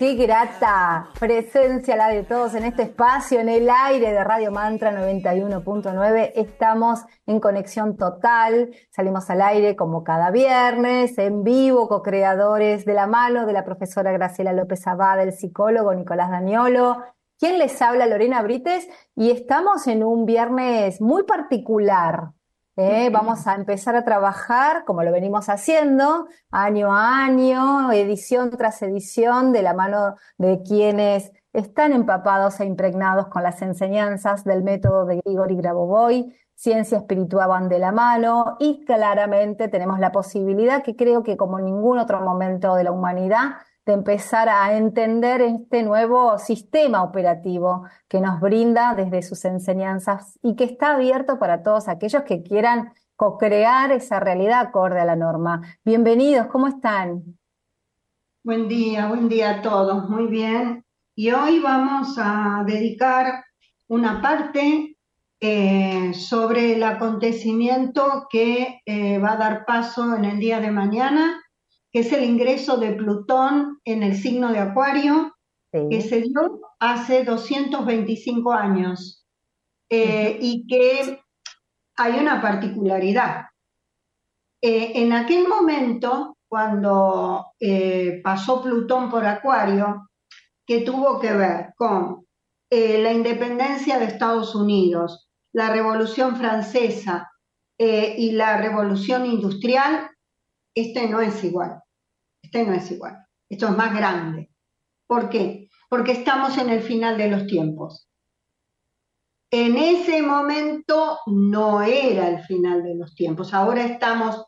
Qué grata presencia la de todos en este espacio, en el aire de Radio Mantra 91.9. Estamos en conexión total. Salimos al aire como cada viernes, en vivo, co-creadores de la mano de la profesora Graciela López Abad, el psicólogo Nicolás Daniolo. ¿Quién les habla? Lorena Brites. Y estamos en un viernes muy particular, ¿eh? Vamos a empezar a trabajar, como lo venimos haciendo, año a año, edición tras edición, de la mano de quienes están empapados e impregnados con las enseñanzas del método de Grigori Grabovoi, ciencia espiritual van de la mano y claramente tenemos la posibilidad que creo que como en ningún otro momento de la humanidad de empezar a entender este nuevo sistema operativo que nos brinda desde sus enseñanzas y que está abierto para todos aquellos que quieran co-crear esa realidad acorde a la norma. Bienvenidos, ¿cómo están? Buen día, buen día a todos, muy bien. Y hoy vamos a dedicar una parte eh, sobre el acontecimiento que eh, va a dar paso en el día de mañana que es el ingreso de Plutón en el signo de Acuario, que se dio hace 225 años eh, y que hay una particularidad. Eh, en aquel momento, cuando eh, pasó Plutón por Acuario, que tuvo que ver con la independencia de Estados Unidos, la Revolución Francesa y la Revolución Industrial, este no es igual, este no es igual, esto es más grande. ¿Por qué? Porque estamos en el final de los tiempos. En ese momento no era el final de los tiempos, ahora estamos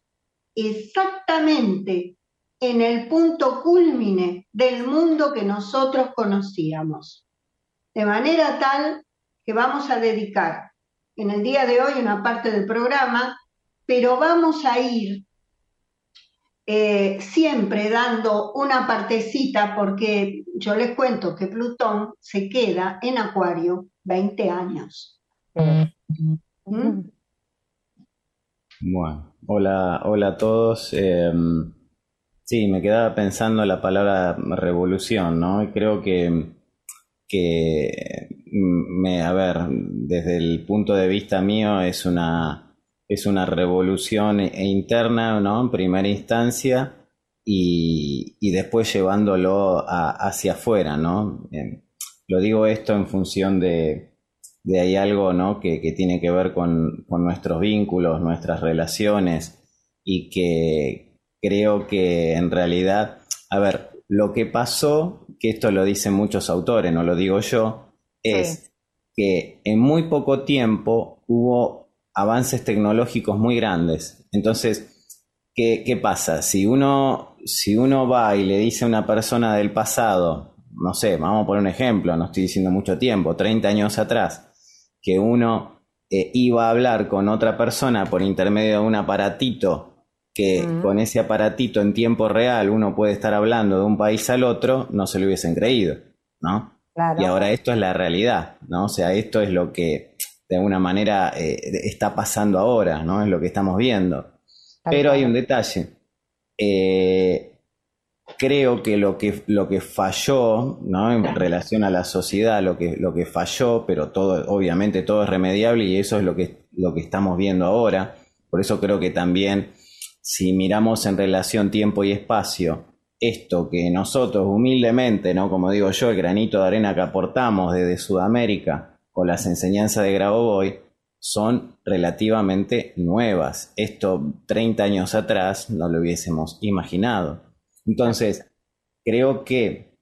exactamente en el punto culmine del mundo que nosotros conocíamos. De manera tal que vamos a dedicar en el día de hoy una parte del programa, pero vamos a ir eh, siempre dando una partecita, porque yo les cuento que Plutón se queda en Acuario 20 años. ¿Mm? Bueno, hola, hola a todos. Em, sí, me quedaba pensando la palabra revolución, ¿no? Y creo que, que me, a ver, desde el punto de vista mío es una es una revolución e interna, ¿no? En primera instancia y, después llevándolo hacia afuera, ¿no? lo digo esto en función de, de hay algo, ¿no? Que, tiene que ver con, nuestros vínculos, nuestras relaciones y que creo que en realidad, a ver, lo que pasó, que esto lo dicen muchos autores, no lo digo yo, es que en muy poco tiempo hubo avances tecnológicos muy grandes. Entonces, ¿qué, pasa? Si uno, si uno va y le dice a una persona del pasado, no sé, vamos a poner un ejemplo, no estoy diciendo mucho tiempo, 30 años atrás, que uno eh, iba a hablar con otra persona por intermedio de un aparatito, que con ese aparatito en tiempo real uno puede estar hablando de un país al otro, no se lo hubiesen creído, ¿no? Y ahora esto es la realidad, ¿no? O sea, esto es lo que de alguna manera eh, está pasando ahora, ¿no? Es lo que estamos viendo. Pero hay un detalle. Eh, creo que lo que, lo que falló, ¿no? En relación a la sociedad, lo que, lo que falló, pero todo, obviamente todo es remediable y eso es lo que, lo que estamos viendo ahora. Por eso creo que también, si miramos en relación tiempo y espacio, esto que nosotros humildemente, ¿no? Como digo yo, el granito de arena que aportamos desde Sudamérica, con las enseñanzas de Grabovoi son relativamente nuevas. Esto 30 años atrás no lo hubiésemos imaginado. Entonces, creo que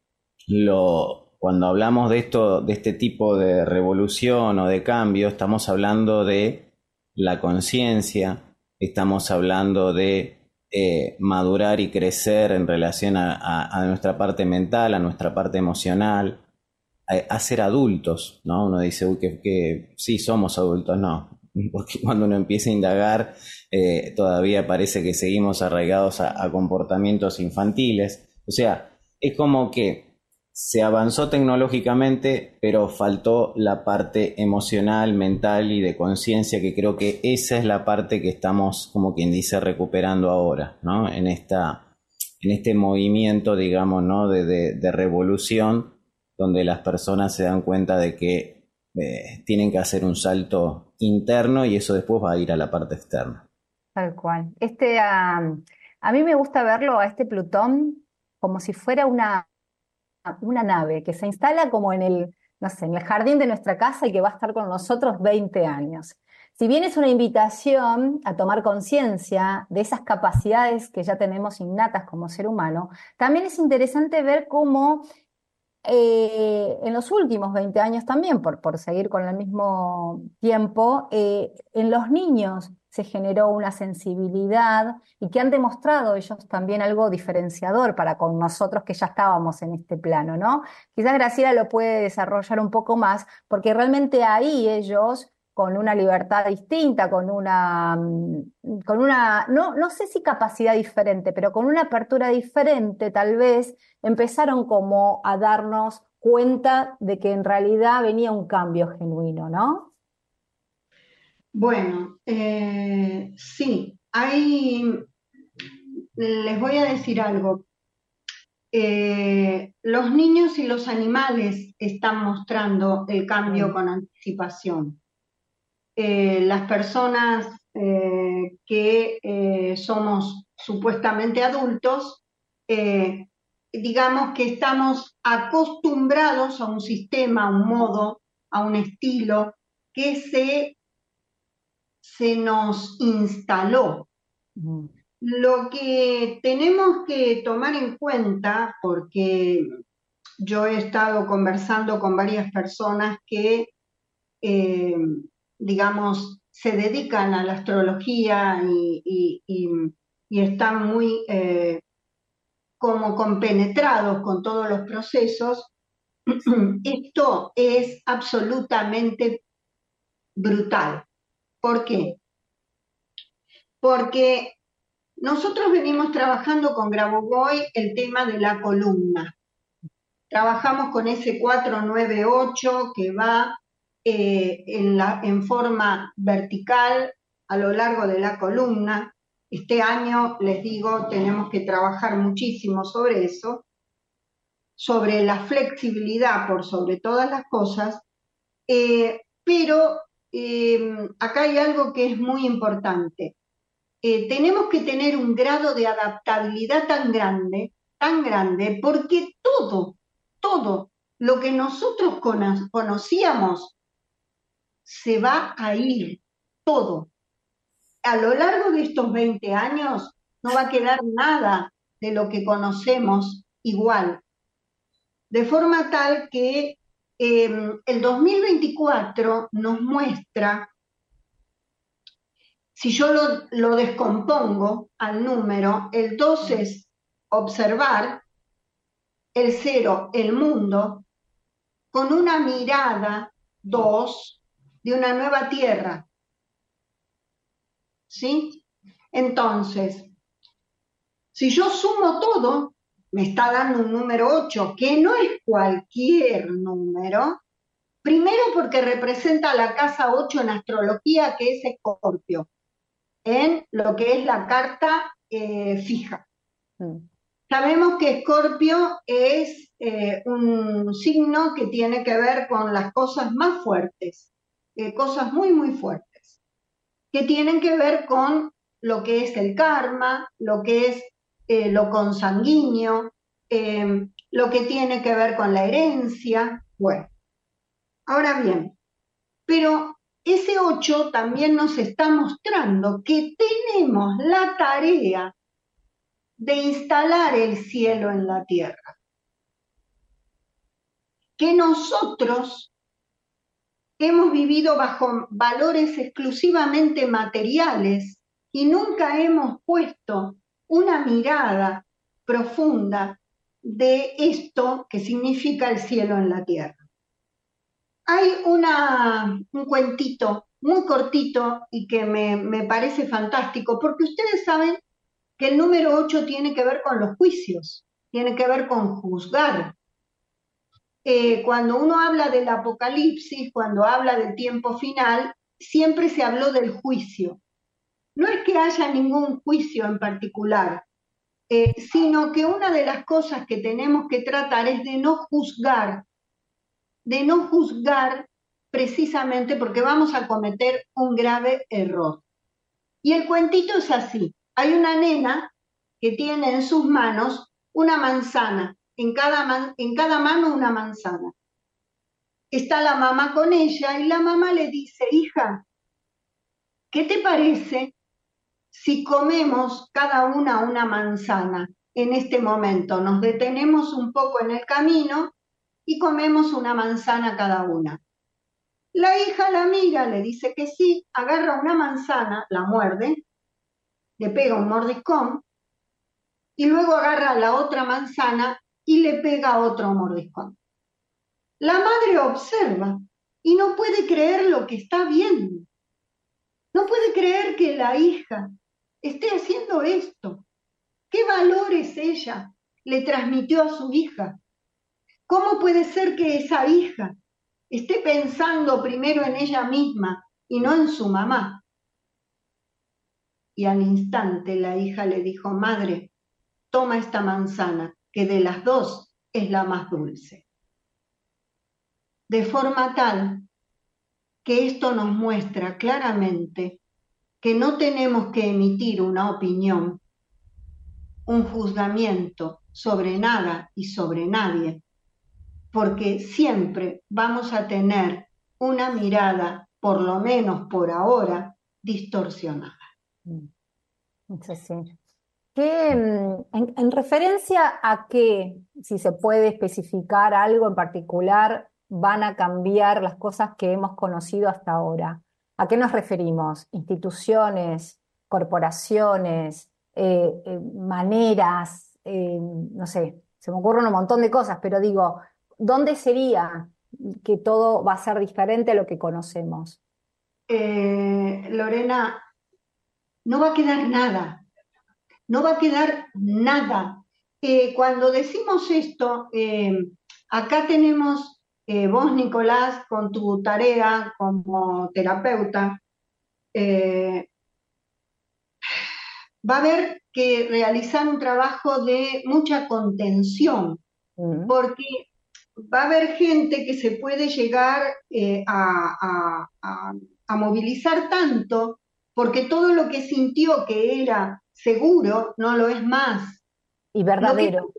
cuando hablamos de esto, de este tipo de revolución o de cambio, estamos hablando de la conciencia, estamos hablando de eh, madurar y crecer en relación a, nuestra parte mental, a nuestra parte emocional, a, ser adultos, ¿no? Uno dice, uy, que, sí, somos adultos, no, porque cuando uno empieza a indagar, eh, todavía parece que seguimos arraigados a, comportamientos infantiles. O sea, es como que se avanzó tecnológicamente, pero faltó la parte emocional, mental y de conciencia, que creo que esa es la parte que estamos, como quien dice, recuperando ahora, ¿no? En, esta, en este movimiento, digamos, ¿no? De, revolución, donde las personas se dan cuenta de que eh, tienen que hacer un salto interno y eso después va a ir a la parte externa. Tal cual. Este, a mí me gusta verlo a este Plutón como si fuera una una nave que se instala como en el, no sé, en el jardín de nuestra casa y que va a estar con nosotros 20 años. Si bien es una invitación a tomar conciencia de esas capacidades que ya tenemos innatas como ser humano, también es interesante ver cómo eh, en los últimos 20 años también, por, por seguir con el mismo tiempo, eh, en los niños se generó una sensibilidad y que han demostrado ellos también algo diferenciador para con nosotros que ya estábamos en este plano, ¿no? Quizás Graciela lo puede desarrollar un poco más, porque realmente ahí ellos con una libertad distinta, con una, mm, con una no, no sé si capacidad diferente, pero con una apertura diferente tal vez, empezaron como a darnos cuenta de que en realidad venía un cambio genuino, ¿no? Bueno, eh, sí, hay, les voy a decir algo. Eh, los niños y los animales están mostrando el cambio con anticipación. Eh, las personas que somos supuestamente adultos, digamos que estamos acostumbrados a un sistema, a un modo, a un estilo que se se nos instaló. Lo que tenemos que tomar en cuenta, porque yo he estado conversando con varias personas que, eh, digamos, se dedican a la astrología y, están muy eh, como compenetrados con todos los procesos, esto es absolutamente brutal. ¿Por qué? Porque nosotros venimos trabajando con Grabovoi el tema de la columna. Trabajamos con ese 498 que va eh, en, la, en forma vertical a lo largo de la columna. Este año, les digo, tenemos que trabajar muchísimo sobre eso, sobre la flexibilidad por sobre todas las cosas, eh, pero Em, acá hay algo que es muy importante. Eh, tenemos que tener un grado de adaptabilidad tan grande, tan grande, porque todo, todo lo que nosotros conocíamos se va a ir, todo. A lo largo de estos 20 años no va a quedar nada de lo que conocemos igual. De forma tal que Em, el 2024 nos muestra, si yo lo, descompongo al número, el 2 es observar, el 0 el mundo, con una mirada 2 de una nueva tierra. ¿Sí? Entonces, si yo sumo todo, me está dando un número 8, que no es cualquier número, primero porque representa la casa 8 en astrología, que es Escorpio, en lo que es la carta eh, fija. Mm. Sabemos que Escorpio es eh, un signo que tiene que ver con las cosas más fuertes, cosas muy, muy fuertes, que tienen que ver con lo que es el karma, lo que es eh, lo consanguíneo, eh, lo que tiene que ver con la herencia. Bueno, ahora bien, pero ese 8 también nos está mostrando que tenemos la tarea de instalar el cielo en la tierra. Que nosotros hemos vivido bajo valores exclusivamente materiales y nunca hemos puesto una mirada profunda de esto que significa el cielo en la tierra. Hay una, un cuentito muy cortito y que me, me parece fantástico, porque ustedes saben que el número 8 tiene que ver con los juicios, tiene que ver con juzgar. Eh, cuando uno habla del apocalipsis, cuando habla del tiempo final, siempre se habló del juicio. No es que haya ningún juicio en particular, eh, sino que una de las cosas que tenemos que tratar es de no juzgar, de no juzgar precisamente porque vamos a cometer un grave error. Y el cuentito es así. Hay una nena que tiene en sus manos una manzana, en cada, en cada mano una manzana. Está la mamá con ella y la mamá le dice, hija, ¿qué te parece si comemos cada una una manzana en este momento? Nos detenemos un poco en el camino y comemos una manzana cada una. La hija la mira, le dice que sí, agarra una manzana, la muerde le pega un mordiscón y luego agarra la otra manzana y le pega otro mordiscón. La madre observa y no puede creer lo que está viendo. No puede creer que la hija esté haciendo esto. ¿Qué valores ella le transmitió a su hija? ¿Cómo puede ser que esa hija esté pensando primero en ella misma y no en su mamá? y al instante la hija le dijo, Madre, toma esta manzana, que de las dos es la más dulce. De forma tal que esto nos muestra claramente que no tenemos que emitir una opinión, un juzgamiento sobre nada y sobre nadie, porque siempre vamos a tener una mirada, por lo menos por ahora, distorsionada. Mm. Mm, en, referencia a qué, si se puede especificar algo en particular, van a cambiar las cosas que hemos conocido hasta ahora? ¿A qué nos referimos? ¿Instituciones, corporaciones, eh, eh, maneras? Eh, no sé, se me ocurren un montón de cosas, pero digo, ¿dónde sería que todo va a ser diferente a lo que conocemos? Lorena, no va a quedar nada, no va a quedar nada. Eh, cuando decimos esto, eh, acá tenemos eh, vos, Nicolás, con tu tarea como terapeuta, va a haber que realizar un trabajo de mucha contención, mm. porque va a haber gente que se puede llegar a, a movilizar tanto porque todo lo que sintió que era seguro no lo es más. Y verdadero.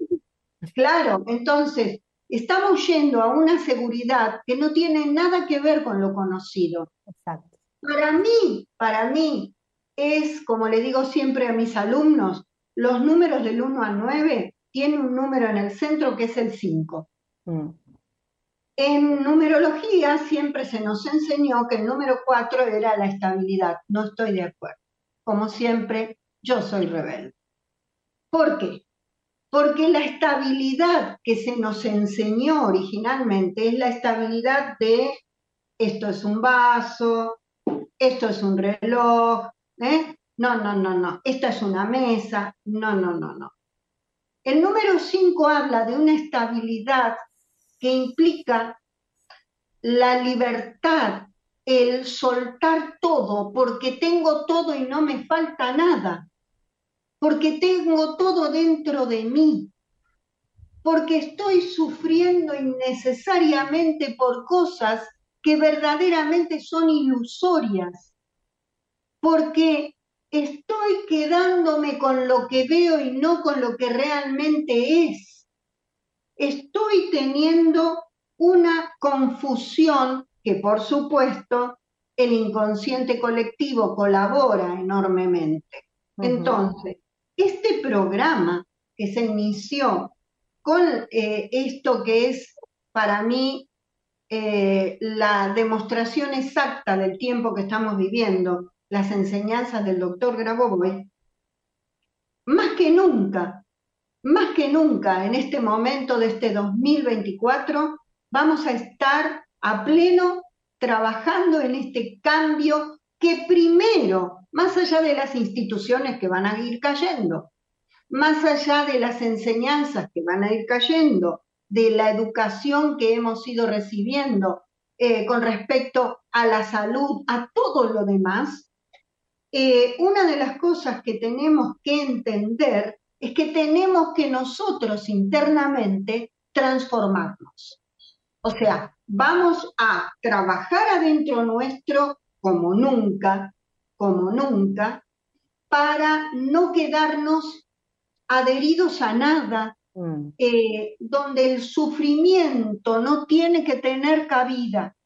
claro, entonces estamos yendo a una seguridad que no tiene nada que ver con lo conocido. Exacto. Para mí, para mí, es, como le digo siempre a mis alumnos, los números del 1 al 9 tienen un número en el centro que es el 5. En numerología siempre se nos enseñó que el número 4 era la estabilidad. No estoy de acuerdo. Como siempre, yo soy rebelde. ¿Por qué? Porque la estabilidad que se nos enseñó originalmente es la estabilidad de esto es un vaso, esto es un reloj, ¿eh? no, no, no, no, esta es una mesa, no, no, no, no. El número 5 habla de una estabilidad que implica la libertad, el soltar todo, porque tengo todo y no me falta nada, porque tengo todo dentro de mí, porque estoy sufriendo innecesariamente por cosas que verdaderamente son ilusorias, porque estoy quedándome con lo que veo y no con lo que realmente es estoy teniendo una confusión que por supuesto el inconsciente colectivo colabora enormemente. Entonces, este programa que se inició con eh, esto que es para mí eh, la demostración exacta del tiempo que estamos viviendo, las enseñanzas del doctor Grabovoi, más que nunca, más que nunca en este momento de este 2024, vamos a estar a pleno trabajando en este cambio que primero, más allá de las instituciones que van a ir cayendo, más allá de las enseñanzas que van a ir cayendo, de la educación que hemos ido recibiendo eh, con respecto a la salud, a todo lo demás, eh, una de las cosas que tenemos que entender es que tenemos que nosotros internamente transformarnos. O sea, vamos a trabajar adentro nuestro como nunca, como nunca, para no quedarnos adheridos a nada, mm. eh, donde el sufrimiento no tiene que tener cabida.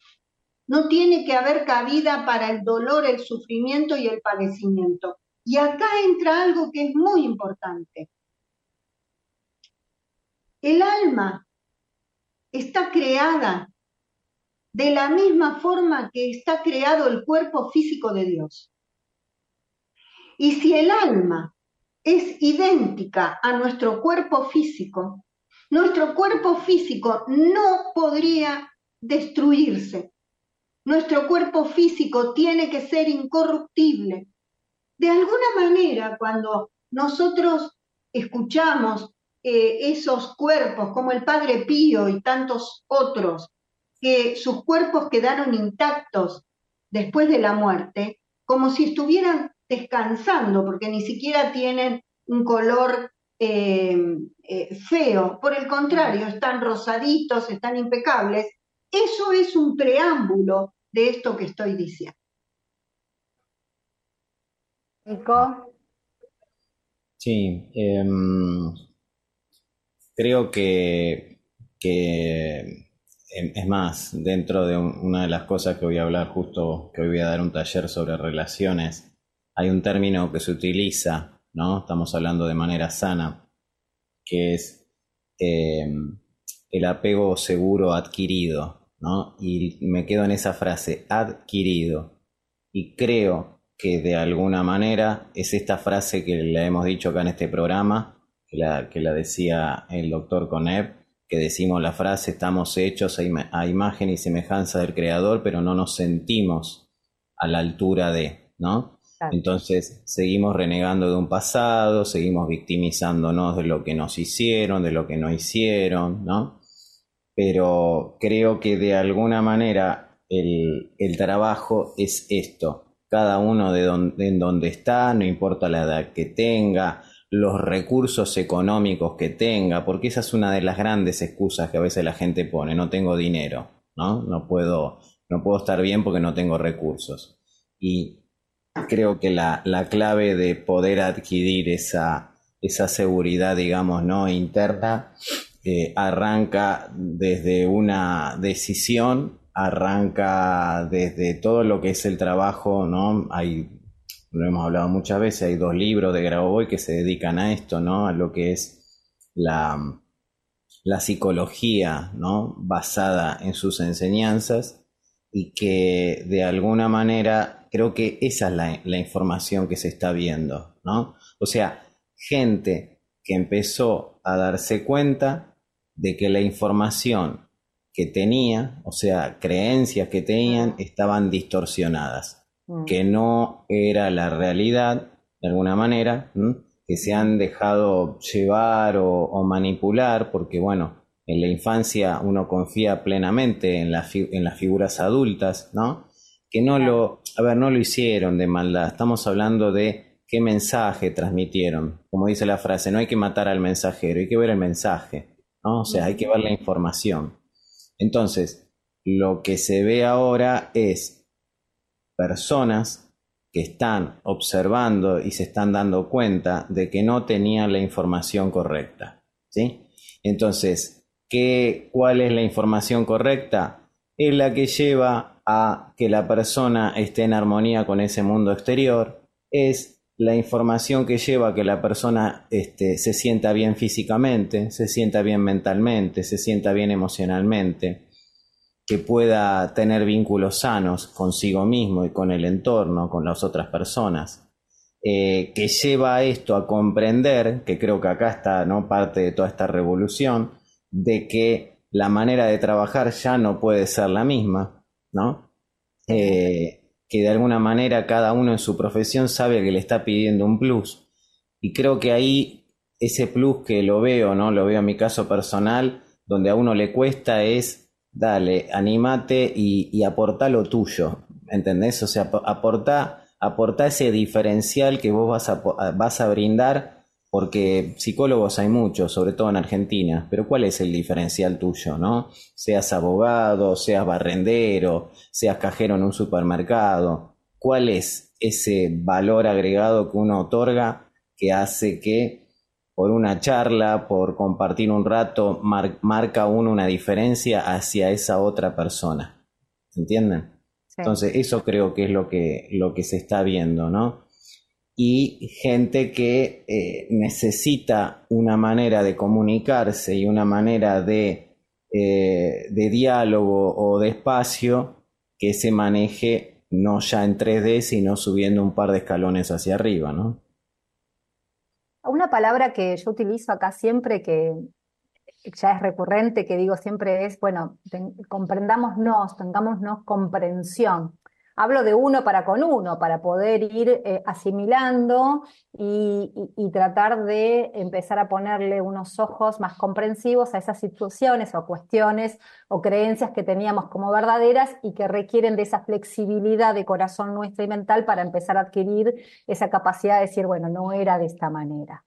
No tiene que haber cabida para el dolor, el sufrimiento y el padecimiento. Y acá entra algo que es muy importante. El alma está creada de la misma forma que está creado el cuerpo físico de Dios. Y si el alma es idéntica a nuestro cuerpo físico, nuestro cuerpo físico no podría destruirse, nuestro cuerpo físico tiene que ser incorruptible. De alguna manera, cuando nosotros escuchamos eh, esos cuerpos, como el Padre Pío y tantos otros, que sus cuerpos quedaron intactos después de la muerte, como si estuvieran descansando, porque ni siquiera tienen un color eh, eh, feo, por el contrario, están rosaditos, están impecables. Eso es un preámbulo de esto que estoy diciendo. Nico. Sí, em, creo que, em, es más, dentro de una de las cosas que voy a hablar justo, que hoy voy a dar un taller sobre relaciones, hay un término que se utiliza, ¿no? Estamos hablando de manera sana, que es em, el apego seguro adquirido. Y me quedo en esa frase, adquirido. Y creo que de alguna manera es esta frase que le hemos dicho acá en este programa, que la, que la decía el doctor Coneb, que decimos la frase, estamos hechos a, imagen y semejanza del Creador, pero no nos sentimos a la altura de, ¿no? Entonces seguimos renegando de un pasado, seguimos victimizándonos de lo que nos hicieron, de lo que no hicieron, ¿no? pero creo que de alguna manera el, trabajo es esto. Cada uno de donde, en donde está, no importa la edad que tenga, los recursos económicos que tenga, porque esa es una de las grandes excusas que a veces la gente pone, no tengo dinero, ¿no? No puedo, no puedo estar bien porque no tengo recursos. Y creo que la, la clave de poder adquirir esa, esa seguridad, digamos, ¿no? interna arranca desde una decisión, arranca desde todo lo que es el trabajo, ¿no? Hay, lo hemos hablado muchas veces, hay dos libros de Grabovoi que se dedican a esto, ¿no? A lo que es la, la psicología, ¿no? Basada en sus enseñanzas y que de alguna manera creo que esa es la, la información que se está viendo, ¿no? O sea, gente que empezó a darse cuenta de que la información que tenía, o sea, creencias que tenían, estaban distorsionadas, mm. que no era la realidad, de alguna manera, que se han dejado llevar o, manipular, porque bueno, en la infancia uno confía plenamente en, en las figuras adultas, ¿no? Que no lo, a ver, no lo hicieron de maldad, estamos hablando de qué mensaje transmitieron. Como dice la frase, no hay que matar al mensajero, hay que ver el mensaje. O sea, hay que ver la información. Entonces, lo que se ve ahora es personas que están observando y se están dando cuenta de que no tenían la información correcta. ¿sí? Entonces, ¿qué, ¿cuál es la información correcta? Es la que lleva a que la persona esté en armonía con ese mundo exterior, es la información que lleva a que la persona este, se sienta bien físicamente, se sienta bien mentalmente, se sienta bien emocionalmente, que pueda tener vínculos sanos consigo mismo y con el entorno, con las otras personas. eh, que lleva a esto a comprender, que creo que acá está ¿no? parte de toda esta revolución, de que la manera de trabajar ya no puede ser la misma, ¿no? Eh, que de alguna manera cada uno en su profesión sabe que le está pidiendo un plus. Y creo que ahí ese plus que lo veo, ¿no? Lo veo en mi caso personal, donde a uno le cuesta es, dale, animate y, y aporta lo tuyo, ¿entendés? O sea, aporta aportar ese diferencial que vos vas a, vas a brindar, porque psicólogos hay muchos, sobre todo en Argentina, pero ¿cuál es el diferencial tuyo, no? Seas abogado, seas barrendero, seas cajero en un supermercado, ¿cuál es ese valor agregado que uno otorga que hace que por una charla, por compartir un rato, marca uno una diferencia hacia esa otra persona? ¿Entienden? Entonces, eso creo que es lo que, lo que se está viendo, ¿no? Y gente que eh, necesita una manera de comunicarse y una manera de, eh, de diálogo o de espacio que se maneje no ya en 3D, sino subiendo un par de escalones hacia arriba, ¿no? Una palabra que yo utilizo acá siempre, que ya es recurrente, que digo siempre es, bueno, comprendámonos, tengámonos comprensión. Hablo de uno para con uno, para poder ir eh, asimilando y, tratar de empezar a ponerle unos ojos más comprensivos a esas situaciones o cuestiones o creencias que teníamos como verdaderas y que requieren de esa flexibilidad de corazón nuestra y mental para empezar a adquirir esa capacidad de decir, bueno, no era de esta manera.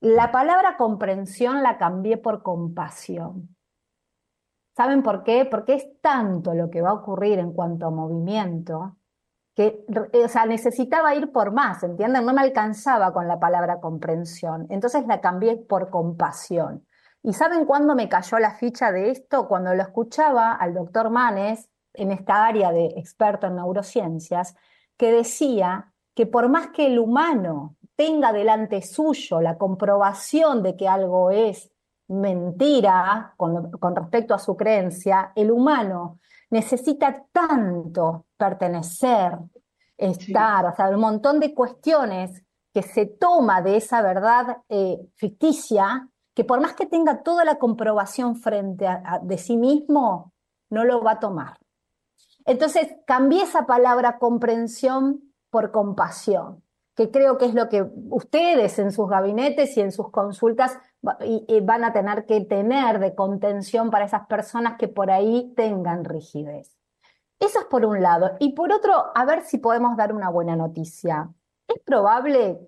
La palabra comprensión la cambié por compasión. ¿Saben por qué? Porque es tanto lo que va a ocurrir en cuanto a movimiento que, o sea, necesitaba ir por más, ¿entienden? No me alcanzaba con la palabra comprensión. Entonces la cambié por compasión. ¿Y saben cuándo me cayó la ficha de esto? Cuando lo escuchaba al doctor Manes en esta área de experto en neurociencias, que decía que por más que el humano tenga delante suyo la comprobación de que algo es mentira con, respecto a su creencia, el humano necesita tanto pertenecer, estar, o sea, un montón de cuestiones que se toma de esa verdad eh, ficticia, que por más que tenga toda la comprobación frente a, de sí mismo, no lo va a tomar. Entonces, cambié esa palabra comprensión por compasión que creo que es lo que ustedes en sus gabinetes y en sus consultas van a tener que tener de contención para esas personas que por ahí tengan rigidez. Eso es por un lado. Y por otro, a ver si podemos dar una buena noticia. Es probable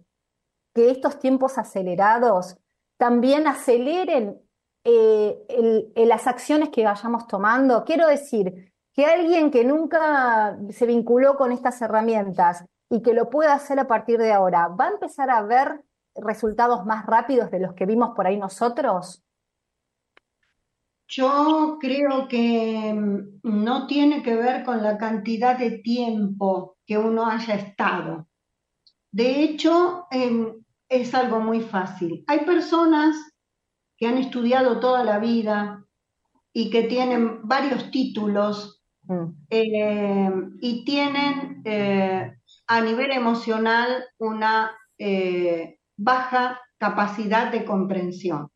que estos tiempos acelerados también aceleren eh, las acciones que vayamos tomando. Quiero decir, que alguien que nunca se vinculó con estas herramientas y que lo pueda hacer a partir de ahora, ¿va a empezar a ver resultados más rápidos de los que vimos por ahí nosotros? Yo creo que mm, no tiene que ver con la cantidad de tiempo que uno haya estado. De hecho, em, es algo muy fácil. Hay personas que han estudiado toda la vida y que tienen varios títulos mm. em, y tienen eh, a nivel emocional una eh, baja capacidad de comprensión.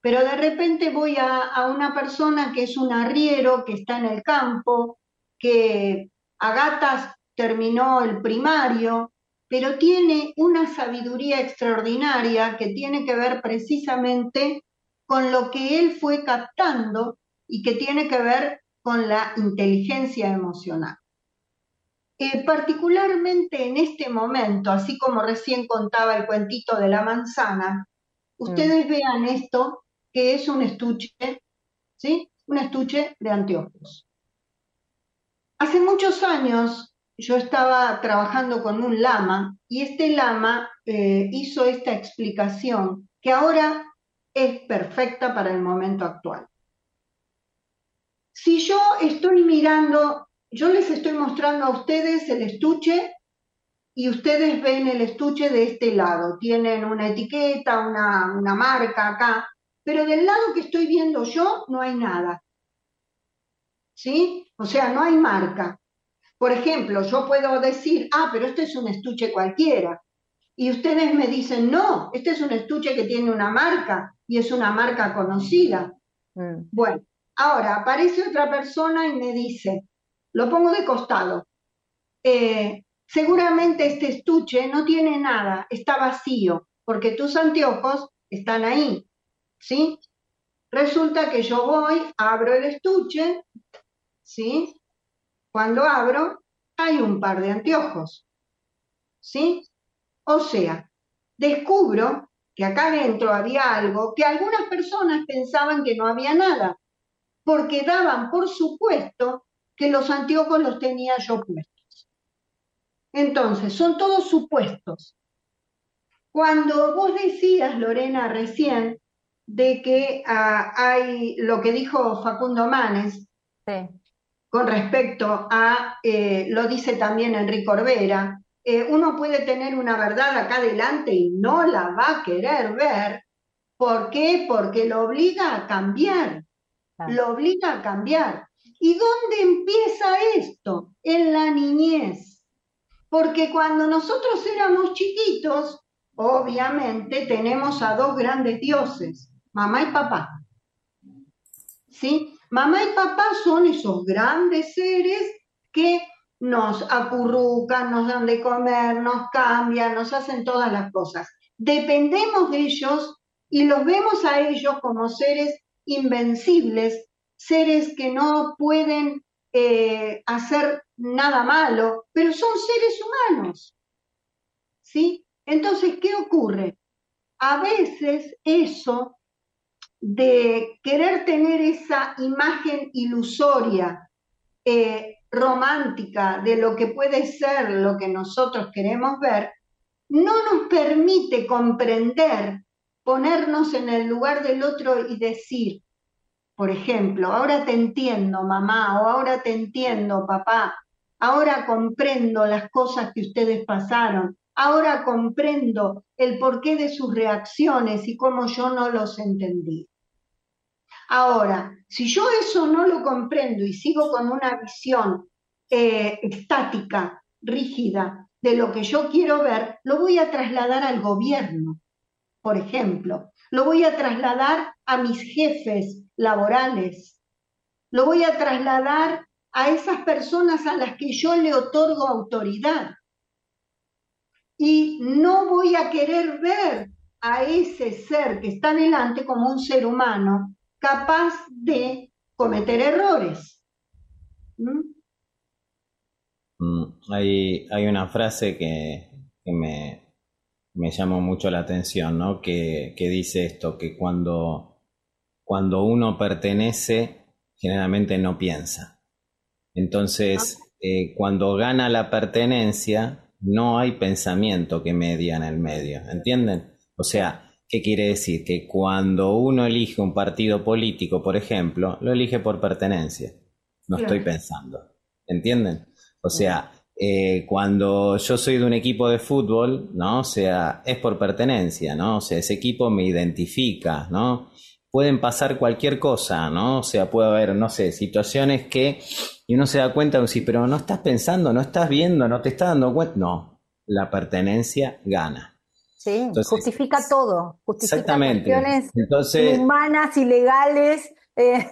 Pero de repente voy a, una persona que es un arriero, que está en el campo, que a gatas terminó el primario, pero tiene una sabiduría extraordinaria que tiene que ver precisamente con lo que él fue captando y que tiene que ver con la inteligencia emocional. Eh, particularmente en este momento, así como recién contaba el cuentito de la manzana, ustedes mm. vean esto, que es un estuche, ¿sí? Un estuche de anteojos. Hace muchos años yo estaba trabajando con un lama y este lama eh, hizo esta explicación que ahora es perfecta para el momento actual. Si yo estoy mirando yo les estoy mostrando a ustedes el estuche y ustedes ven el estuche de este lado. Tienen una etiqueta, una, una marca acá, pero del lado que estoy viendo yo no hay nada. ¿Sí? O sea, no hay marca. Por ejemplo, yo puedo decir, ah, pero este es un estuche cualquiera. Y ustedes me dicen, no, este es un estuche que tiene una marca y es una marca conocida. Mm. Bueno, ahora aparece otra persona y me dice, lo pongo de costado. Eh, seguramente este estuche no tiene nada, está vacío, porque tus anteojos están ahí, ¿sí? Resulta que yo voy, abro el estuche, ¿sí? Cuando abro, hay un par de anteojos, ¿sí? O sea, descubro que acá adentro había algo que algunas personas pensaban que no había nada, porque daban por supuesto que los anteojos los tenía yo puestos. Entonces, son todos supuestos. Cuando vos decías, Lorena, recién, de que ah, hay lo que dijo Facundo Manes con respecto a, eh, lo dice también Enrique Orbera, eh, uno puede tener una verdad acá adelante y no la va a querer ver. ¿Por qué? Porque lo obliga a cambiar. Lo obliga a cambiar. ¿Y dónde empieza esto? En la niñez. Porque cuando nosotros éramos chiquitos, obviamente tenemos a dos grandes dioses, mamá y papá. ¿Sí? Mamá y papá son esos grandes seres que nos acurrucan, nos dan de comer, nos cambian, nos hacen todas las cosas. Dependemos de ellos y los vemos a ellos como seres invencibles, seres que no pueden eh, hacer nada malo, pero son seres humanos. ¿Sí? Entonces, ¿qué ocurre? A veces eso de querer tener esa imagen ilusoria eh, romántica de lo que puede ser lo que nosotros queremos ver, no nos permite comprender, ponernos en el lugar del otro y decir, por ejemplo, ahora te entiendo, mamá, o ahora te entiendo, papá, ahora comprendo las cosas que ustedes pasaron, ahora comprendo el porqué de sus reacciones y cómo yo no los entendí. Ahora, si yo eso no lo comprendo y sigo con una visión eh, estática, rígida, de lo que yo quiero ver, lo voy a trasladar al gobierno, por ejemplo. Lo voy a trasladar a mis jefes laborales. Lo voy a trasladar a esas personas a las que yo le otorgo autoridad. Y no voy a querer ver a ese ser que está delante como un ser humano capaz de cometer errores. ¿Mm? Mm, hay, hay, una frase que, me, me, llamó mucho la atención, ¿no? Que, dice esto, que cuando, cuando uno pertenece, generalmente no piensa. Entonces, eh, cuando gana la pertenencia, no hay pensamiento que media en el medio, ¿entienden? O sea, ¿Qué quiere decir? Que cuando uno elige un partido político, por ejemplo, lo elige por pertenencia. No estoy pensando. ¿Entienden? O sea, eh, cuando yo soy de un equipo de fútbol, ¿no? O sea, es por pertenencia, ¿no? O sea, ese equipo me identifica, ¿no? Pueden pasar cualquier cosa, ¿no? O sea, puede haber, no sé, situaciones que y uno se da cuenta, sí, pero no estás pensando, no estás viendo, no te estás dando cuenta. No, la pertenencia gana. Sí, justifica todo, justifica exactamente. cuestiones humanas, ilegales, eh,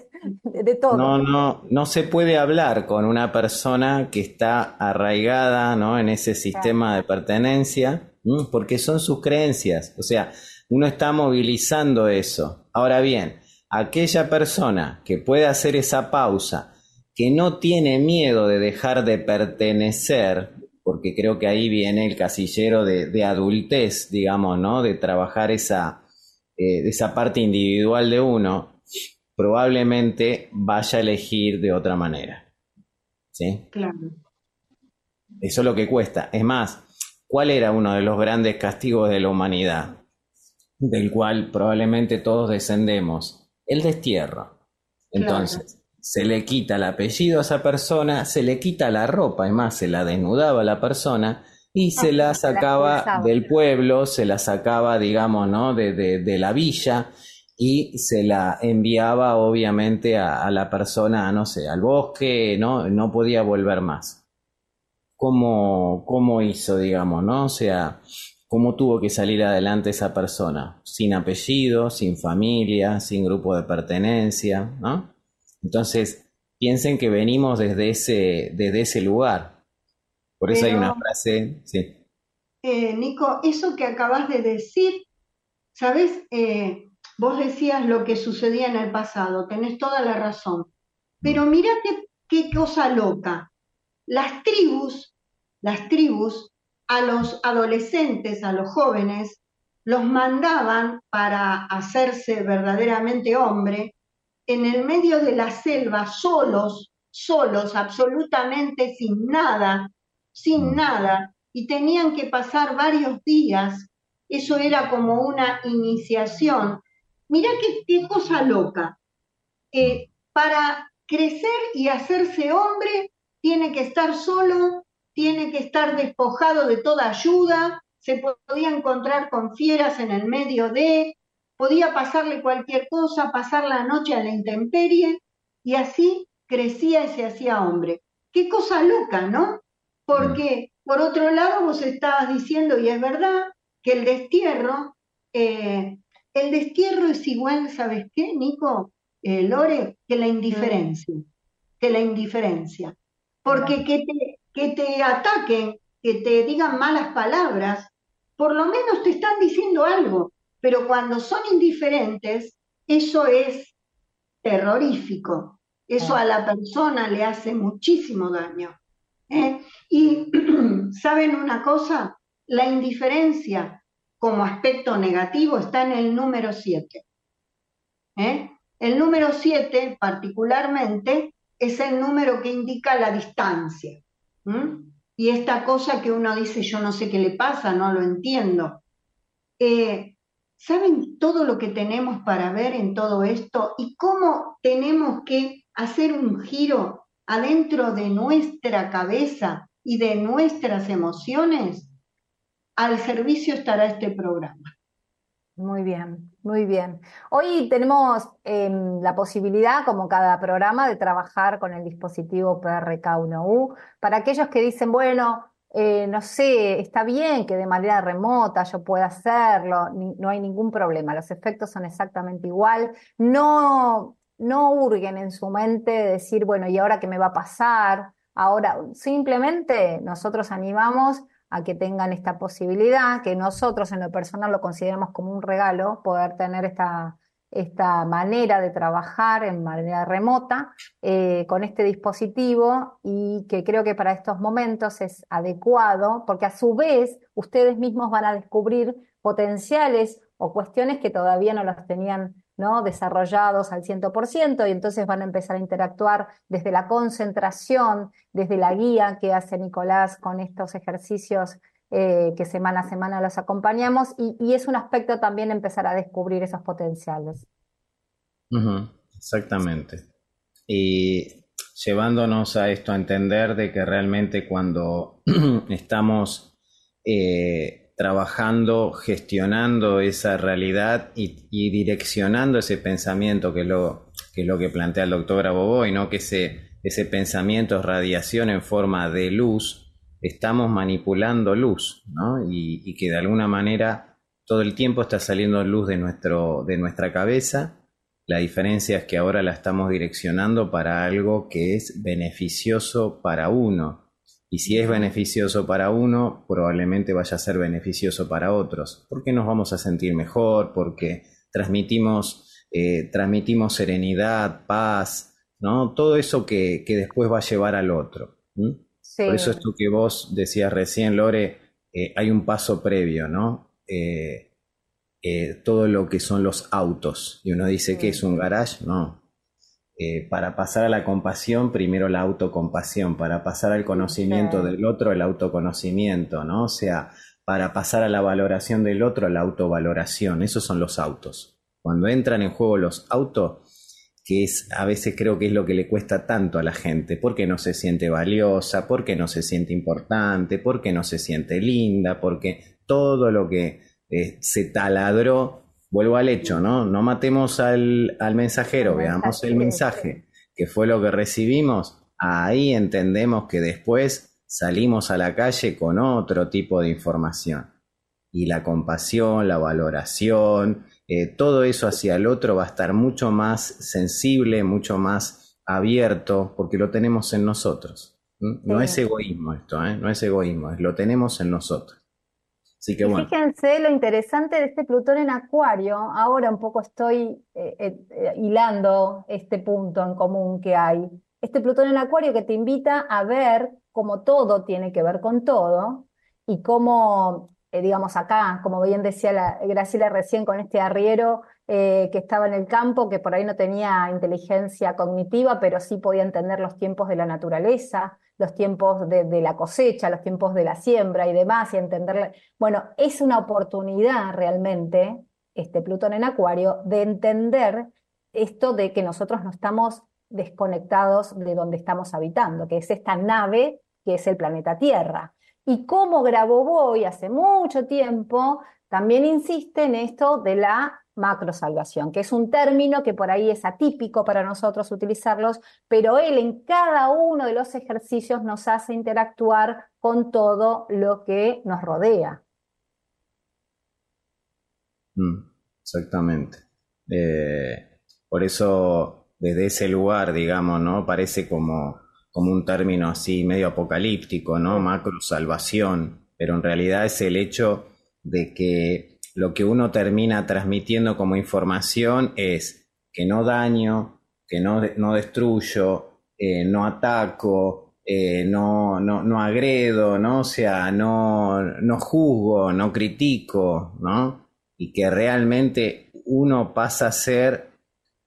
de todo. No, no, no se puede hablar con una persona que está arraigada ¿no? en ese sistema de pertenencia, porque son sus creencias. O sea, uno está movilizando eso. Ahora bien, aquella persona que puede hacer esa pausa, que no tiene miedo de dejar de pertenecer, porque creo que ahí viene el casillero de, adultez, digamos, ¿no? De trabajar esa, eh, esa parte individual de uno, probablemente vaya a elegir de otra manera. ¿Sí? Claro. Eso es lo que cuesta. Es más, ¿cuál era uno de los grandes castigos de la humanidad? Del cual probablemente todos descendemos. El destierro. Entonces, se le quita el apellido a esa persona, se le quita la ropa, más, se la desnudaba a la persona y se la sacaba del pueblo, se la sacaba, digamos, ¿no? De, la villa y se la enviaba obviamente a, la persona, no sé, al bosque, ¿no? No podía volver más. ¿Cómo, cómo hizo, digamos, no? O sea, cómo tuvo que salir adelante esa persona, sin apellido, sin familia, sin grupo de pertenencia, ¿no? Entonces, piensen que venimos desde ese, desde ese lugar. Por eso hay una frase, sí. Eh, Nico, eso que acabas de decir, ¿sabes? Eh, vos decías lo que sucedía en el pasado, tenés toda la razón. Pero mira qué, qué cosa loca. Las tribus, las tribus a los adolescentes, a los jóvenes, los mandaban para hacerse verdaderamente hombre en el medio de la selva, solos, solos, absolutamente sin nada, sin nada, y tenían que pasar varios días. Eso era como una iniciación. Mirá qué, cosa loca. Eh, para crecer y hacerse hombre, tiene que estar solo tiene que estar despojado de toda ayuda, se podía encontrar con fieras en el medio de, podía pasarle cualquier cosa, pasar la noche a la intemperie, y así crecía y se hacía hombre. Qué cosa loca, ¿no? Porque, por otro lado, vos estabas diciendo, y es verdad, que el destierro, eh, el destierro es igual, ¿sabes qué, Nico? Eh, Lore, que la indiferencia, que la indiferencia. Porque que te, que te ataquen, que te digan malas palabras, por lo menos te están diciendo algo, pero cuando son indiferentes, eso es terrorífico, eso a la persona le hace muchísimo daño. ¿eh? Y saben una cosa, la indiferencia como aspecto negativo está en el número 7. ¿eh? El número 7 particularmente es el número que indica la distancia. Y esta cosa que uno dice, yo no sé qué le pasa, no lo entiendo. Eh, ¿Saben todo lo que tenemos para ver en todo esto y cómo tenemos que hacer un giro adentro de nuestra cabeza y de nuestras emociones? Al servicio estará este programa. Muy bien, muy bien. Hoy tenemos em, la posibilidad, como cada programa, de trabajar con el dispositivo PRK1U. Para aquellos que dicen, bueno, eh, no sé, está bien que de manera remota yo pueda hacerlo, no hay ningún problema, los efectos son exactamente igual. No, no hurguen en su mente decir, bueno, ¿y ahora qué me va a pasar? Ahora, simplemente nosotros animamos a que tengan esta posibilidad, que nosotros en lo personal lo consideramos como un regalo, poder tener esta, esta manera de trabajar en manera remota eh, con este dispositivo y que creo que para estos momentos es adecuado porque a su vez ustedes mismos van a descubrir potenciales o cuestiones que todavía no las tenían ¿no? desarrollados al 100% y entonces van a empezar a interactuar desde la concentración, desde la guía que hace Nicolás con estos ejercicios eh, que semana a semana los acompañamos y, es un aspecto también empezar a descubrir esos potenciales. exactamente. Y llevándonos a esto a entender de que realmente cuando estamos eh, trabajando, gestionando esa realidad y, direccionando ese pensamiento, que lo que, es lo que plantea el doctor Grabovoi, ¿no? que ese, ese pensamiento es radiación en forma de luz, estamos manipulando luz, ¿no? y, que de alguna manera todo el tiempo está saliendo luz de, nuestro, de nuestra cabeza. La diferencia es que ahora la estamos direccionando para algo que es beneficioso para uno, y si es beneficioso para uno, probablemente vaya a ser beneficioso para otros, porque nos vamos a sentir mejor, porque transmitimos, eh, transmitimos serenidad, paz, ¿no? Todo eso que, después va a llevar al otro. Por eso esto que vos decías recién, Lore, eh, hay un paso previo, ¿no? Eh, todo lo que son los autos. Y uno dice que es un garage, no, eh, para pasar a la compasión, primero la autocompasión, para pasar al conocimiento del otro, el autoconocimiento, ¿no? O sea, para pasar a la valoración del otro, la autovaloración, esos son los autos. Cuando entran en juego los autos, que es a veces creo que es lo que le cuesta tanto a la gente, porque no se siente valiosa, porque no se siente importante, porque no se siente linda, porque todo lo que eh, se taladró vuelvo al hecho, ¿no? No matemos al, mensajero, veamos el mensaje, que fue lo que recibimos, ahí entendemos que después salimos a la calle con otro tipo de información. y la compasión, la valoración, eh, todo eso hacia el otro va a estar mucho más sensible, mucho más abierto, porque lo tenemos en nosotros. No es egoísmo esto, ¿eh? no es egoísmo, lo tenemos en nosotros. Así que bueno. Fíjense lo interesante de este Plutón en Acuario. Ahora un poco estoy eh, hilando este punto en común que hay. Este Plutón en Acuario que te invita a ver cómo todo tiene que ver con todo y cómo eh, digamos, acá, como bien decía la, Graciela recién con este arriero eh, que estaba en el campo, que por ahí no tenía inteligencia cognitiva, pero sí podía entender los tiempos de la naturaleza, los tiempos de, la cosecha, los tiempos de la siembra y demás, y entenderle. Bueno, es una oportunidad realmente, este Plutón en Acuario, de entender esto de que nosotros no estamos desconectados de donde estamos habitando, que es esta nave que es el planeta Tierra. Y como Grabovoi hace mucho tiempo también insiste en esto de la macrosalvación, que es un término que por ahí es atípico para nosotros utilizarlos, pero él en cada uno de los ejercicios nos hace interactuar con todo lo que nos rodea. Mm, exactamente. Eh, por eso, desde ese lugar, digamos, ¿no? Parece como como un término así medio apocalíptico, ¿no? Macro salvación, pero en realidad es el hecho de que lo que uno termina transmitiendo como información es que no daño, que no, no destruyo, eh, no ataco, eh, no, no, no, agredo, ¿no? O sea, no, no juzgo, no critico, ¿no? Y que realmente uno pasa a ser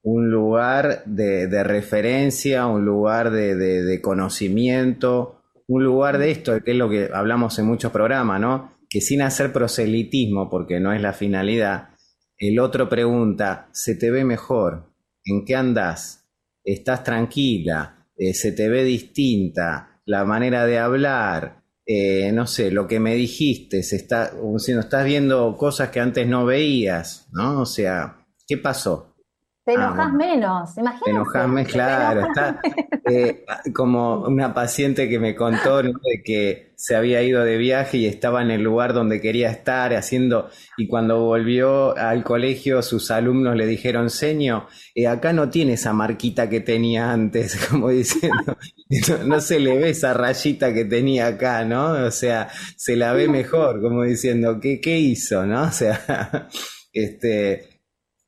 un lugar de, referencia, un lugar de, conocimiento, un lugar de esto, que es lo que hablamos en muchos programas, ¿no? Que sin hacer proselitismo, porque no es la finalidad, el otro pregunta, ¿se te ve mejor? ¿En qué andas? ¿Estás tranquila? Eh, ¿Se te ve distinta? ¿La manera de hablar? Eh, no sé, lo que me dijiste, si no estás viendo cosas que antes no veías, ¿no? O sea, ¿qué pasó? Te ah, enojas menos, imagínate. Te enojas menos, claro. Está eh, como una paciente que me contó de que se había ido de viaje y estaba en el lugar donde quería estar haciendo, y cuando volvió al colegio sus alumnos le dijeron, seño, eh, acá no tiene esa marquita que tenía antes, como diciendo, no, se le ve esa rayita que tenía acá, ¿no? O sea, se la ve mejor, como diciendo, ¿qué, qué hizo, no? O sea, este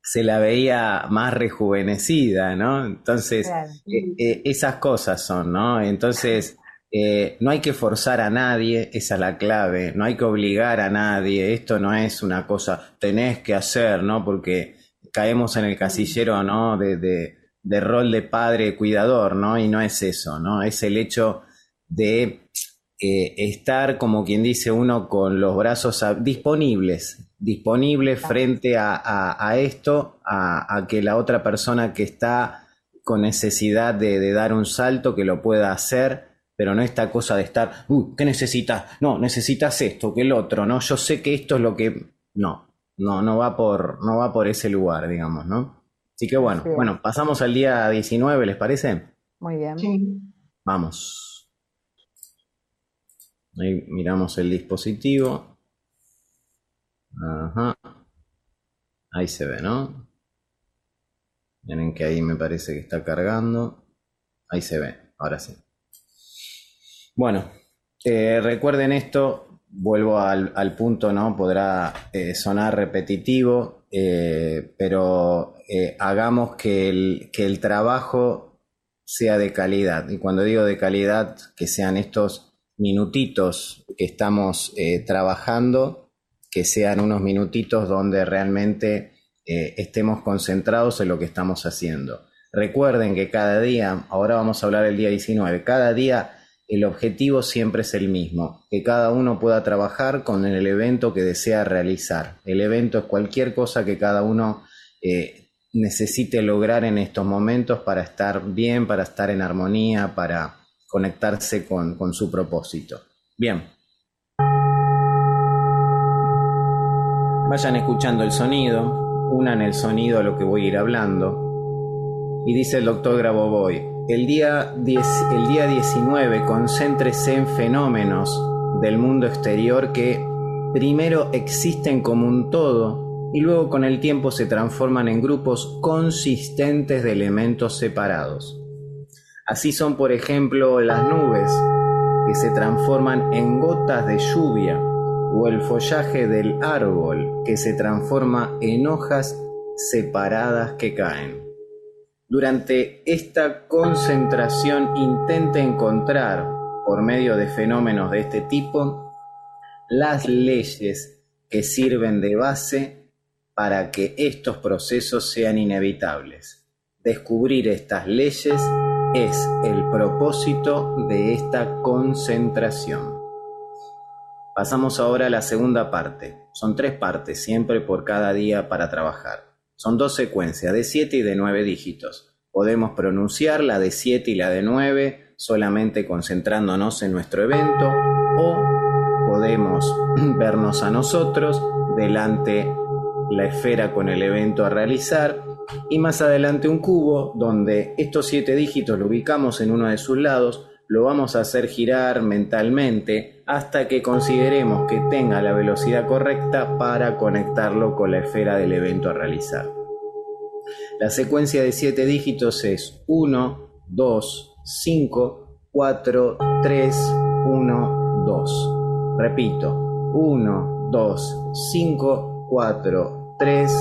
se la veía más rejuvenecida, ¿no? Entonces, eh, eh, esas cosas son, ¿no? Entonces, eh, no hay que forzar a nadie, esa es la clave, no hay que obligar a nadie, esto no es una cosa, tenés que hacer, ¿no? Porque caemos en el casillero, ¿no? De, de, de rol de padre cuidador, ¿no? Y no es eso, ¿no? Es el hecho de estar, como quien dice uno, con los brazos disponibles, disponible frente a, esto, a, que la otra persona que está con necesidad de, dar un salto, que lo pueda hacer, pero no esta cosa de estar, uh, ¿qué necesitas? No, necesitas esto, que el otro, ¿no? Yo sé que esto es lo que... No, no, no va por, no va por ese lugar, digamos, ¿no? Así que bueno, bueno, pasamos al día 19, ¿les parece? Muy bien. Vamos. Ahí miramos el dispositivo. Ajá. Ahí se ve, ¿no? Miren que ahí me parece que está cargando. Ahí se ve, ahora sí. Bueno, eh, recuerden esto, vuelvo al, punto, ¿no? Podrá eh, sonar repetitivo, eh, pero hagamos que el, que el trabajo sea de calidad. Y cuando digo de calidad, que sean estos minutitos que estamos trabajando que sean unos minutitos donde realmente eh, estemos concentrados en lo que estamos haciendo. Recuerden que cada día, ahora vamos a hablar del día 19, cada día el objetivo siempre es el mismo, que cada uno pueda trabajar con el evento que desea realizar. El evento es cualquier cosa que cada uno eh, necesite lograr en estos momentos para estar bien, para estar en armonía, para conectarse con, con su propósito. Bien, Vayan escuchando el sonido, unan el sonido a lo que voy a ir hablando. Y dice el doctor Grabovoi, el día, el día 19 concéntrese en fenómenos del mundo exterior que primero existen como un todo y luego con el tiempo se transforman en grupos consistentes de elementos separados. Así son, por ejemplo, las nubes, que se transforman en gotas de lluvia, o el follaje del árbol, que se transforma en hojas separadas que caen. Durante esta concentración intente encontrar, por medio de fenómenos de este tipo, las leyes que sirven de base para que estos procesos sean inevitables. Descubrir estas leyes es el propósito de esta concentración. Pasamos ahora a la segunda parte. Son tres partes, siempre por cada día para trabajar. Son dos secuencias de 7 y de 9 dígitos. Podemos pronunciar la de 7 y la de 9 solamente concentrándonos en nuestro evento o podemos vernos a nosotros delante la esfera con el evento a realizar y más adelante un cubo donde estos siete dígitos lo ubicamos en uno de sus lados, lo vamos a hacer girar mentalmente hasta que consideremos que tenga la velocidad correcta para conectarlo con la esfera del evento a realizar. La secuencia de 7 dígitos es 1, 2, 5, 4, 3, 1, 2. Repito, 1, 2, 5, 4, 3,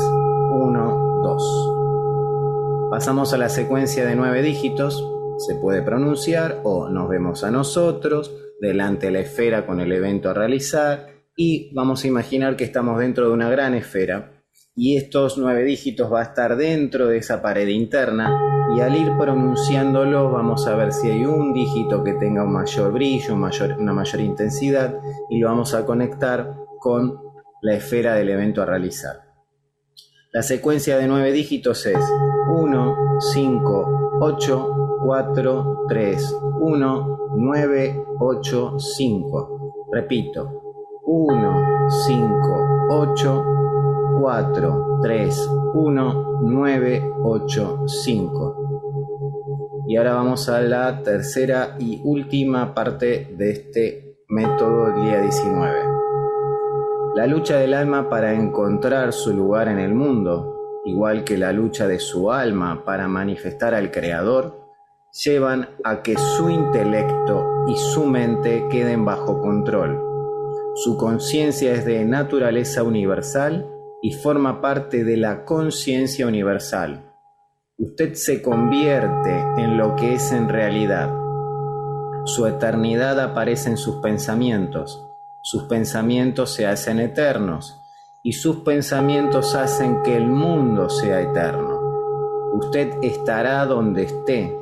1, 2. Pasamos a la secuencia de 9 dígitos, se puede pronunciar o nos vemos a nosotros delante de la esfera con el evento a realizar y vamos a imaginar que estamos dentro de una gran esfera y estos nueve dígitos va a estar dentro de esa pared interna y al ir pronunciándolo vamos a ver si hay un dígito que tenga un mayor brillo, una mayor intensidad y lo vamos a conectar con la esfera del evento a realizar. La secuencia de nueve dígitos es 1, 5, 8, 4, 3, 1, 9, 8, 5. Repito, 1, 5, 8, 4, 3, 1, 9, 8, 5. Y ahora vamos a la tercera y última parte de este método día 19. La lucha del alma para encontrar su lugar en el mundo, igual que la lucha de su alma para manifestar al Creador, llevan a que su intelecto y su mente queden bajo control. Su conciencia es de naturaleza universal y forma parte de la conciencia universal. Usted se convierte en lo que es en realidad. Su eternidad aparece en sus pensamientos. Sus pensamientos se hacen eternos y sus pensamientos hacen que el mundo sea eterno. Usted estará donde esté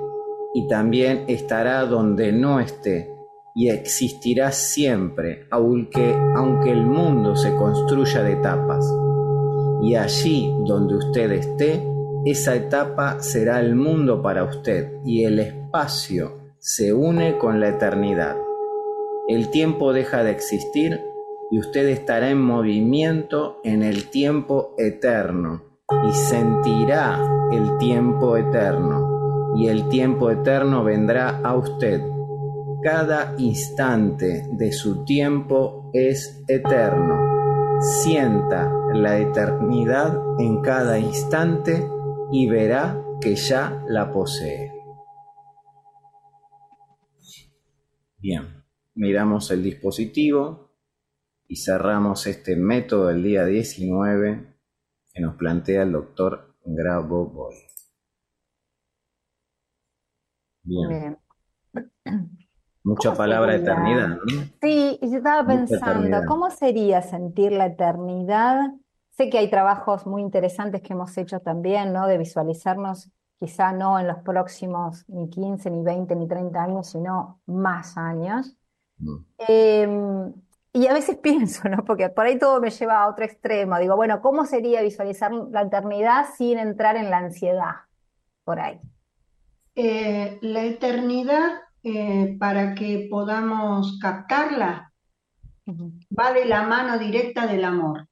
y también estará donde no esté y existirá siempre, aunque, aunque el mundo se construya de etapas y allí donde usted esté, esa etapa será el mundo para usted y el espacio se une con la eternidad. El tiempo deja de existir y usted estará en movimiento en el tiempo eterno y sentirá el tiempo eterno y el tiempo eterno vendrá a usted. Cada instante de su tiempo es eterno sienta la eternidad en cada instante y verá que ya la posee. Bien, miramos el dispositivo y cerramos este método del día 19 que nos plantea el doctor Grabo Bien. Bien. Mucha palabra eternidad, ¿no? Sí, yo estaba pensando, ¿cómo sería sentir la eternidad? Sé que hay trabajos muy interesantes que hemos hecho también, ¿no? De visualizarnos quizá no en los próximos ni 15, ni 20, ni 30 años, sino más años. Mm. Em, y a veces pienso, ¿no? Porque por ahí todo me lleva a otro extremo. Digo, bueno, ¿cómo sería visualizar la eternidad sin entrar en la ansiedad? Por ahí. Eh, la eternidad eh, para que podamos captarla, va de la mano directa del amor.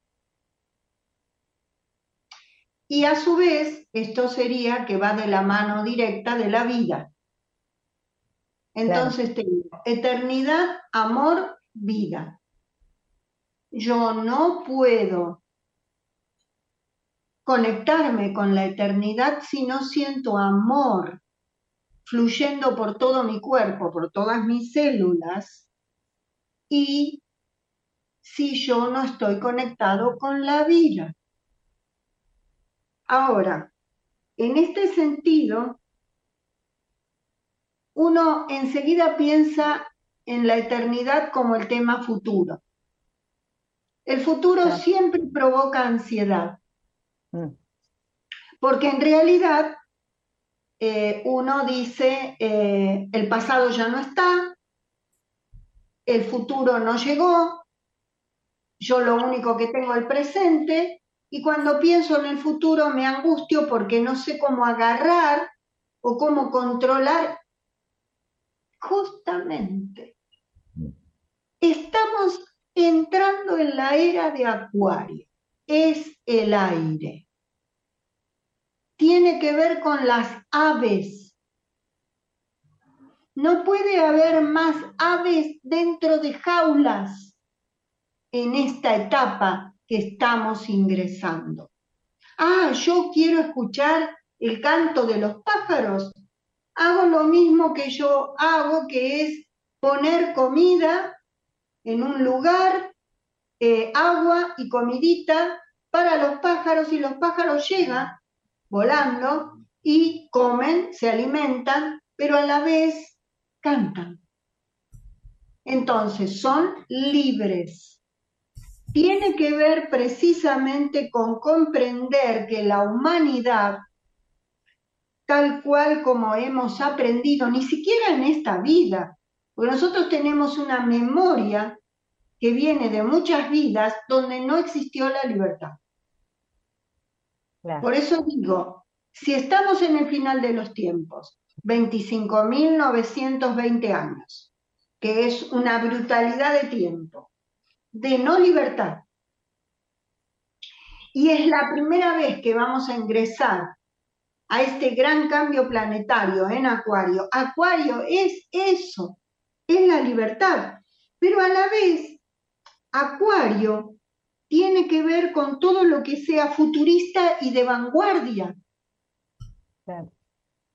Y a su vez, esto sería que va de la mano directa de la vida. Entonces tengo eternidad, amor, vida. yo no puedo conectarme con la eternidad si no siento amor fluyendo por todo mi cuerpo, por todas mis células, y si yo no estoy conectado con la vida. Ahora, en este sentido, uno enseguida piensa en la eternidad como el tema futuro. El futuro siempre provoca ansiedad, mm. porque en realidad eh, uno dice, eh, el pasado ya no está, el futuro no llegó, yo lo único que tengo es el presente, y cuando pienso en el futuro me angustio porque no sé cómo agarrar o cómo controlar. Justamente, estamos entrando en la era de Acuario, es el aire. Tiene que ver con las aves. No puede haber más aves dentro de jaulas en esta etapa que estamos ingresando. Ah, yo quiero escuchar el canto de los pájaros. Hago lo mismo que yo hago, que es poner comida en un lugar, eh, agua y comidita para los pájaros y los pájaros llegan volando y comen, se alimentan, pero a la vez cantan. Entonces son libres tiene que ver precisamente con comprender que la humanidad, tal cual como hemos aprendido, ni siquiera en esta vida, porque nosotros tenemos una memoria que viene de muchas vidas donde no existió la libertad. Por eso digo, si estamos en el final de los tiempos, 25.920 años, que es una brutalidad de tiempo, de no libertad. Y es la primera vez que vamos a ingresar a este gran cambio planetario en Acuario. Acuario es eso, es la libertad. Pero a la vez, Acuario tiene que ver con todo lo que sea futurista y de vanguardia.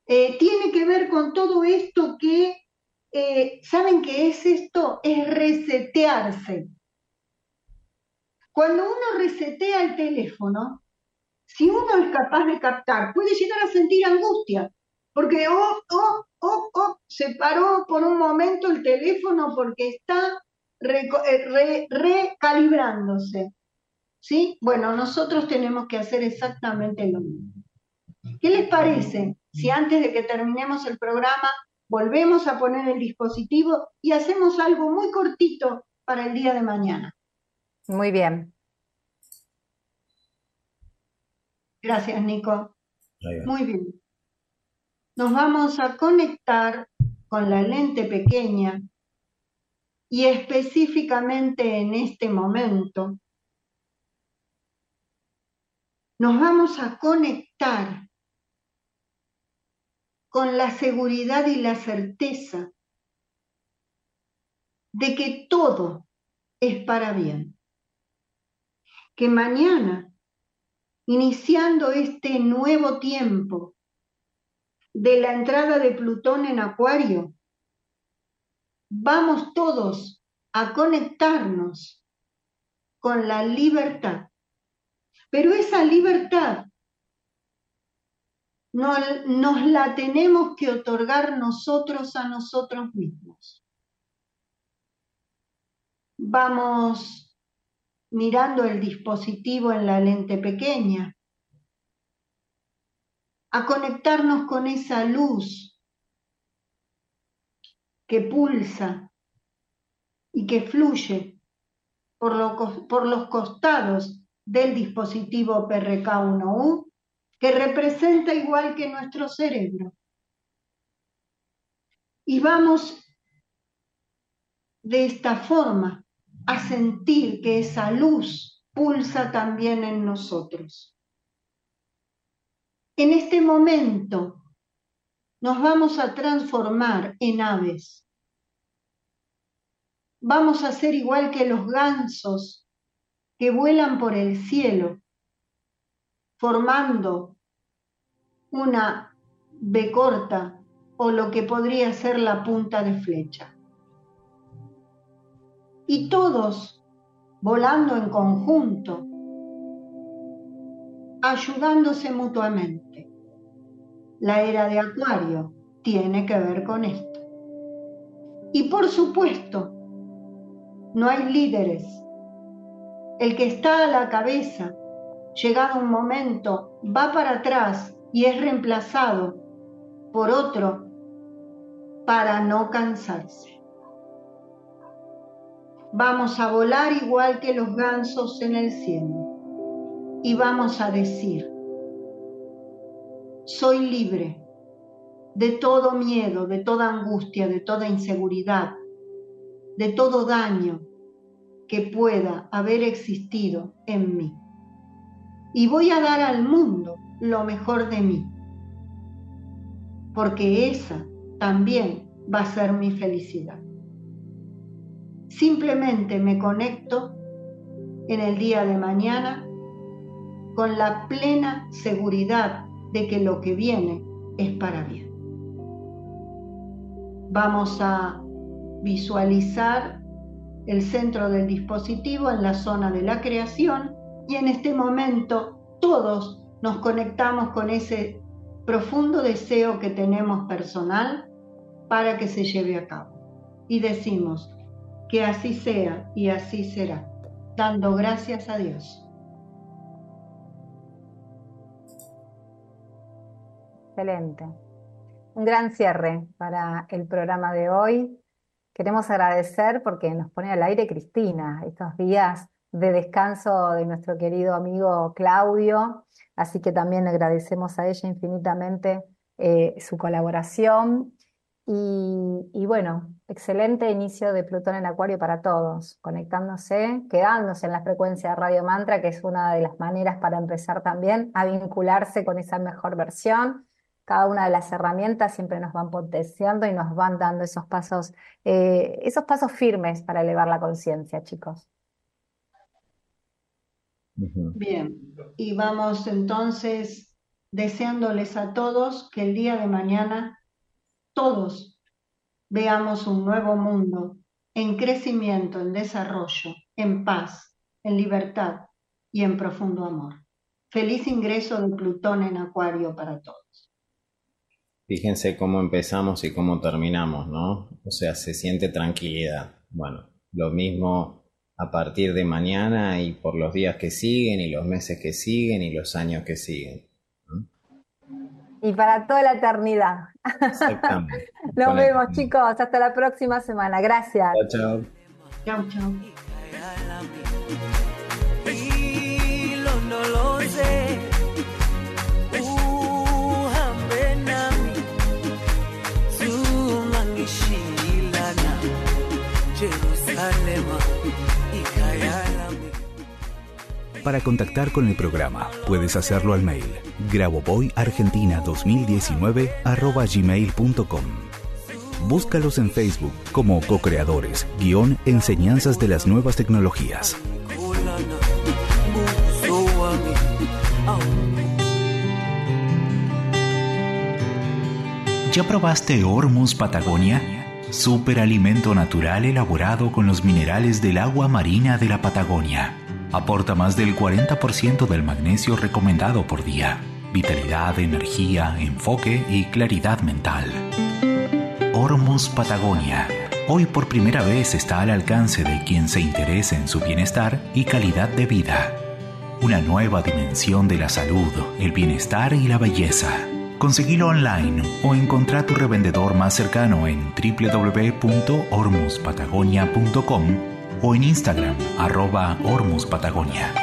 Eh, tiene que ver con todo esto que, eh, ¿saben qué es esto? Es resetearse. Cuando uno resetea el teléfono, si uno es capaz de captar, puede llegar a sentir angustia, porque oh, oh, oh, oh, se paró por un momento el teléfono porque está eh, recalibrándose. ¿Sí? Bueno, nosotros tenemos que hacer exactamente lo mismo. ¿Qué les parece si antes de que terminemos el programa volvemos a poner el dispositivo y hacemos algo muy cortito para el día de mañana? Muy bien. Gracias, Nico. Muy bien. Nos vamos a conectar con la lente pequeña y específicamente en este momento nos vamos a conectar con la seguridad y la certeza de que todo es para bien que mañana, iniciando este nuevo tiempo de la entrada de Plutón en Acuario, vamos todos a conectarnos con la libertad. Pero esa libertad no, nos la tenemos que otorgar nosotros a nosotros mismos. Vamos mirando el dispositivo en la lente pequeña, a conectarnos con esa luz que pulsa y que fluye por, por los costados del dispositivo PRK1U, que representa igual que nuestro cerebro. Y vamos de esta forma a sentir que esa luz pulsa también en nosotros. En este momento nos vamos a transformar en aves. Vamos a ser igual que los gansos que vuelan por el cielo, formando una B corta o lo que podría ser la punta de flecha. Y todos volando en conjunto, ayudándose mutuamente. La era de Acuario tiene que ver con esto. Y por supuesto, no hay líderes. El que está a la cabeza, llegado un momento, va para atrás y es reemplazado por otro para no cansarse. Vamos a volar igual que los gansos en el cielo y vamos a decir, soy libre de todo miedo, de toda angustia, de toda inseguridad, de todo daño que pueda haber existido en mí. Y voy a dar al mundo lo mejor de mí, porque esa también va a ser mi felicidad. Simplemente me conecto en el día de mañana con la plena seguridad de que lo que viene es para bien. Vamos a visualizar el centro del dispositivo en la zona de la creación y en este momento todos nos conectamos con ese profundo deseo que tenemos personal para que se lleve a cabo. Y decimos, que así sea y así será, dando gracias a Dios. Excelente. Un gran cierre para el programa de hoy. Queremos agradecer porque nos pone al aire Cristina estos días de descanso de nuestro querido amigo Claudio, así que también agradecemos a ella infinitamente eh, su colaboración y, bueno, excelente inicio de Plutón en Acuario para todos, conectándose, quedándose en la frecuencia de Radio Mantra, que es una de las maneras para empezar también a vincularse con esa mejor versión. Cada una de las herramientas siempre nos van potenciando y nos van dando esos pasos, eh, esos pasos firmes para elevar la conciencia, chicos. Bien, y vamos entonces deseándoles a todos que el día de mañana todos veamos un nuevo mundo en crecimiento, en desarrollo, en paz, en libertad y en profundo amor. Feliz ingreso de Plutón en Acuario para todos. Fíjense cómo empezamos y cómo terminamos, ¿no? O sea, se siente tranquilidad. Bueno, lo mismo a partir de mañana y por los días que siguen y los meses que siguen y los años que siguen. Y para toda la eternidad. Nos vemos, chicos. Hasta la próxima semana. Gracias. Chao, chao. Chao, chao. Para contactar con el programa, puedes hacerlo al mail grabovoi2019 Búscalos en Facebook como co-creadores, guion enseñanzas de las nuevas tecnologías. ¿Ya probaste Hormus Patagonia? Superalimento natural elaborado con los minerales del agua marina de la Patagonia aporta más del 40% del magnesio recomendado por día. Vitalidad, energía, enfoque y claridad mental. Hormuz Patagonia. Hoy por primera vez está al alcance de quien se interese en su bienestar y calidad de vida. Una nueva dimensión de la salud, el bienestar y la belleza. Conseguilo online o encontrá tu revendedor más cercano en www.hormuspatagonia.com o en Instagram arroba Hormus Patagonia.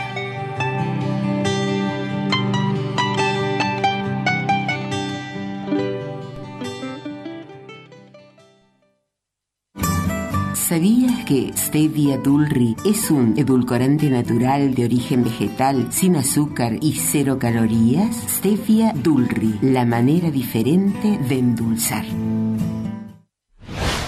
¿Sabías que Stevia Dulri es un edulcorante natural de origen vegetal, sin azúcar y cero calorías? Stevia Dulri, la manera diferente de endulzar.